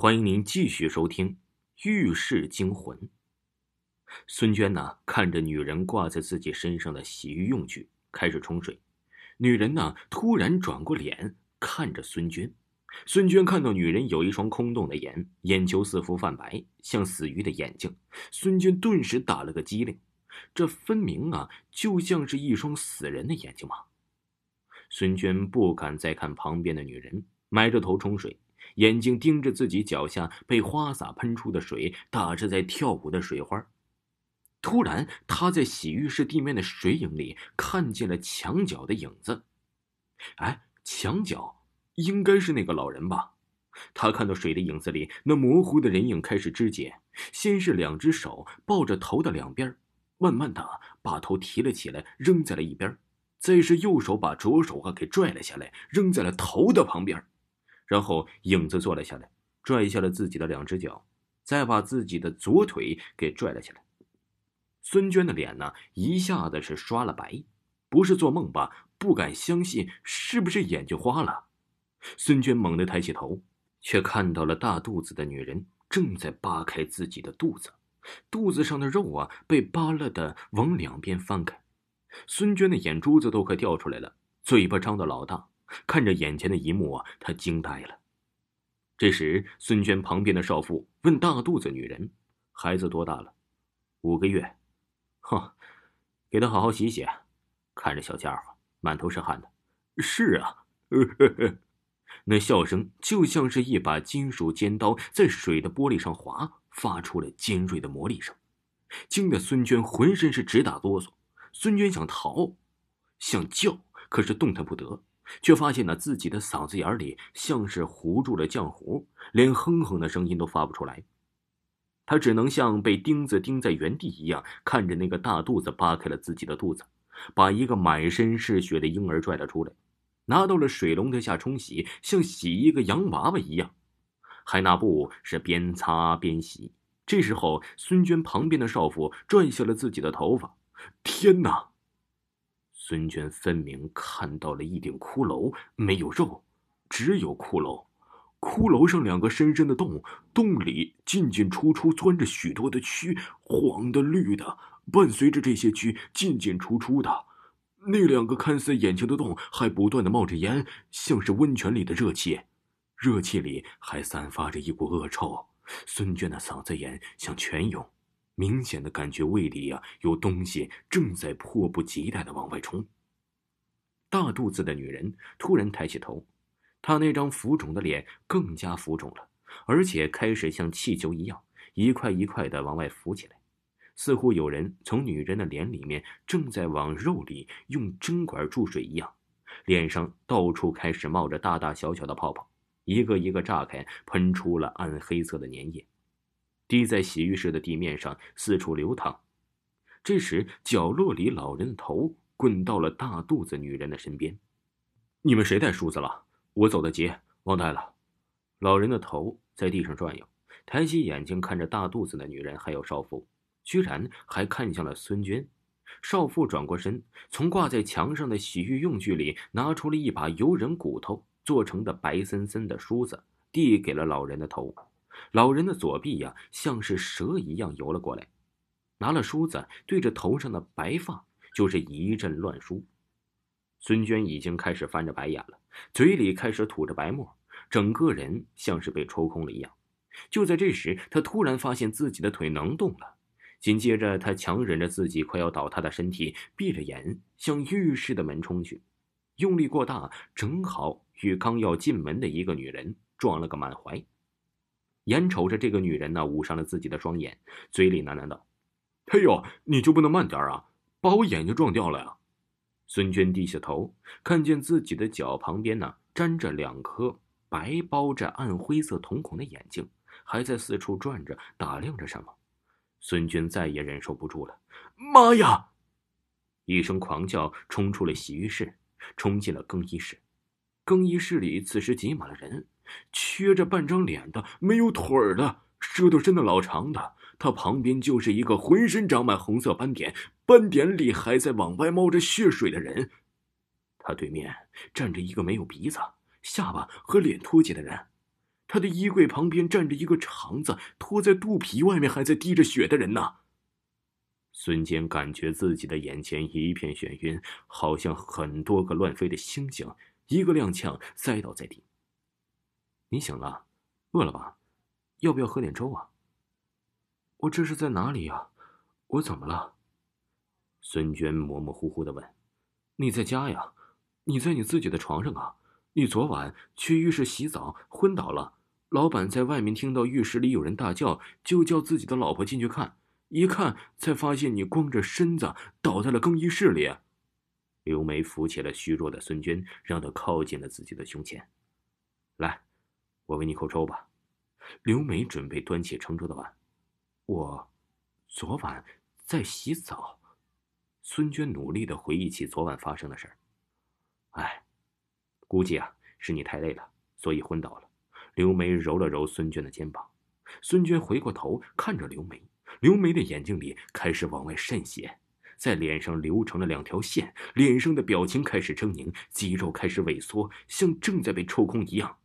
欢迎您继续收听《浴室惊魂》。孙娟呢，看着女人挂在自己身上的洗浴用具，开始冲水。女人呢，突然转过脸看着孙娟。孙娟看到女人有一双空洞的眼，眼球似乎泛白，像死鱼的眼睛。孙娟顿时打了个激灵，这分明啊，就像是一双死人的眼睛嘛！孙娟不敢再看旁边的女人，埋着头冲水。眼睛盯着自己脚下被花洒喷出的水，打着在跳舞的水花。突然，他在洗浴室地面的水影里看见了墙角的影子。哎，墙角应该是那个老人吧？他看到水的影子里那模糊的人影开始肢解，先是两只手抱着头的两边，慢慢的把头提了起来，扔在了一边；再是右手把左手啊给拽了下来，扔在了头的旁边。然后影子坐了下来，拽下了自己的两只脚，再把自己的左腿给拽了下来。孙娟的脸呢，一下子是刷了白，不是做梦吧？不敢相信，是不是眼睛花了？孙娟猛地抬起头，却看到了大肚子的女人正在扒开自己的肚子，肚子上的肉啊，被扒了的往两边翻开。孙娟的眼珠子都快掉出来了，嘴巴张得老大。看着眼前的一幕啊，他惊呆了。这时，孙娟旁边的少妇问大肚子女人：“孩子多大了？”“五个月。”“哼，给他好好洗洗。”看着小家伙满头是汗的。“是啊。”那笑声就像是一把金属尖刀在水的玻璃上划，发出了尖锐的磨砺声，惊得孙娟浑身是直打哆嗦。孙娟想逃，想叫，可是动弹不得。却发现呢，自己的嗓子眼里像是糊住了浆糊，连哼哼的声音都发不出来。他只能像被钉子钉在原地一样，看着那个大肚子扒开了自己的肚子，把一个满身是血的婴儿拽了出来，拿到了水龙头下冲洗，像洗一个洋娃娃一样，还拿布是边擦边洗。这时候，孙娟旁边的少妇拽下了自己的头发，天哪！孙娟分明看到了一顶骷髅，没有肉，只有骷髅。骷髅上两个深深的洞，洞里进进出出钻着许多的蛆，黄的、绿的，伴随着这些蛆进进出出的。那两个看似眼睛的洞还不断的冒着烟，像是温泉里的热气，热气里还散发着一股恶臭。孙娟的嗓子眼像泉涌。明显的感觉胃里呀有东西正在迫不及待的往外冲。大肚子的女人突然抬起头，她那张浮肿的脸更加浮肿了，而且开始像气球一样一块一块的往外浮起来，似乎有人从女人的脸里面正在往肉里用针管注水一样，脸上到处开始冒着大大小小的泡泡，一个一个炸开，喷出了暗黑色的粘液。滴在洗浴室的地面上，四处流淌。这时，角落里老人的头滚到了大肚子女人的身边。你们谁带梳子了？我走得急，忘带了。老人的头在地上转悠，抬起眼睛看着大肚子的女人，还有少妇，居然还看向了孙娟。少妇转过身，从挂在墙上的洗浴用具里拿出了一把由人骨头做成的白森森的梳子，递给了老人的头。老人的左臂呀，像是蛇一样游了过来，拿了梳子对着头上的白发就是一阵乱梳。孙娟已经开始翻着白眼了，嘴里开始吐着白沫，整个人像是被抽空了一样。就在这时，她突然发现自己的腿能动了，紧接着她强忍着自己快要倒塌的身体，闭着眼向浴室的门冲去，用力过大，正好与刚要进门的一个女人撞了个满怀。眼瞅着这个女人呢，捂上了自己的双眼，嘴里喃喃道：“哎呦，你就不能慢点啊，把我眼睛撞掉了呀！”孙娟低下头，看见自己的脚旁边呢，粘着两颗白包着暗灰色瞳孔的眼睛，还在四处转着，打量着什么。孙娟再也忍受不住了，“妈呀！”一声狂叫，冲出了洗浴室，冲进了更衣室。更衣室里此时挤满了人。缺着半张脸的，没有腿儿的，舌头伸的老长的，他旁边就是一个浑身长满红色斑点，斑点里还在往外冒着血水的人。他对面站着一个没有鼻子、下巴和脸脱节的人，他的衣柜旁边站着一个肠子拖在肚皮外面还在滴着血的人呢。孙坚感觉自己的眼前一片眩晕，好像很多个乱飞的星星，一个踉跄栽倒在地。你醒了，饿了吧？要不要喝点粥啊？我这是在哪里呀？我怎么了？孙娟模模糊糊的问：“你在家呀？你在你自己的床上啊？你昨晚去浴室洗澡昏倒了，老板在外面听到浴室里有人大叫，就叫自己的老婆进去看，一看才发现你光着身子倒在了更衣室里。”刘梅扶起了虚弱的孙娟，让她靠近了自己的胸前。来。我为你口粥吧。刘梅准备端起盛粥的碗。我昨晚在洗澡。孙娟努力的回忆起昨晚发生的事儿。哎，估计啊是你太累了，所以昏倒了。刘梅揉了揉孙娟的肩膀。孙娟回过头看着刘梅，刘梅的眼睛里开始往外渗血，在脸上流成了两条线，脸上的表情开始狰狞，肌肉开始萎缩，像正在被抽空一样。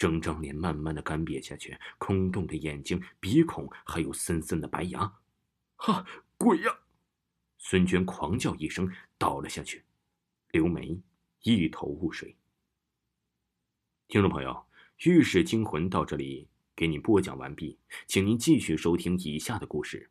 整张脸慢慢的干瘪下去，空洞的眼睛、鼻孔还有森森的白牙，哈，鬼呀！孙娟狂叫一声，倒了下去。刘梅一头雾水。听众朋友，《浴室惊魂》到这里给您播讲完毕，请您继续收听以下的故事。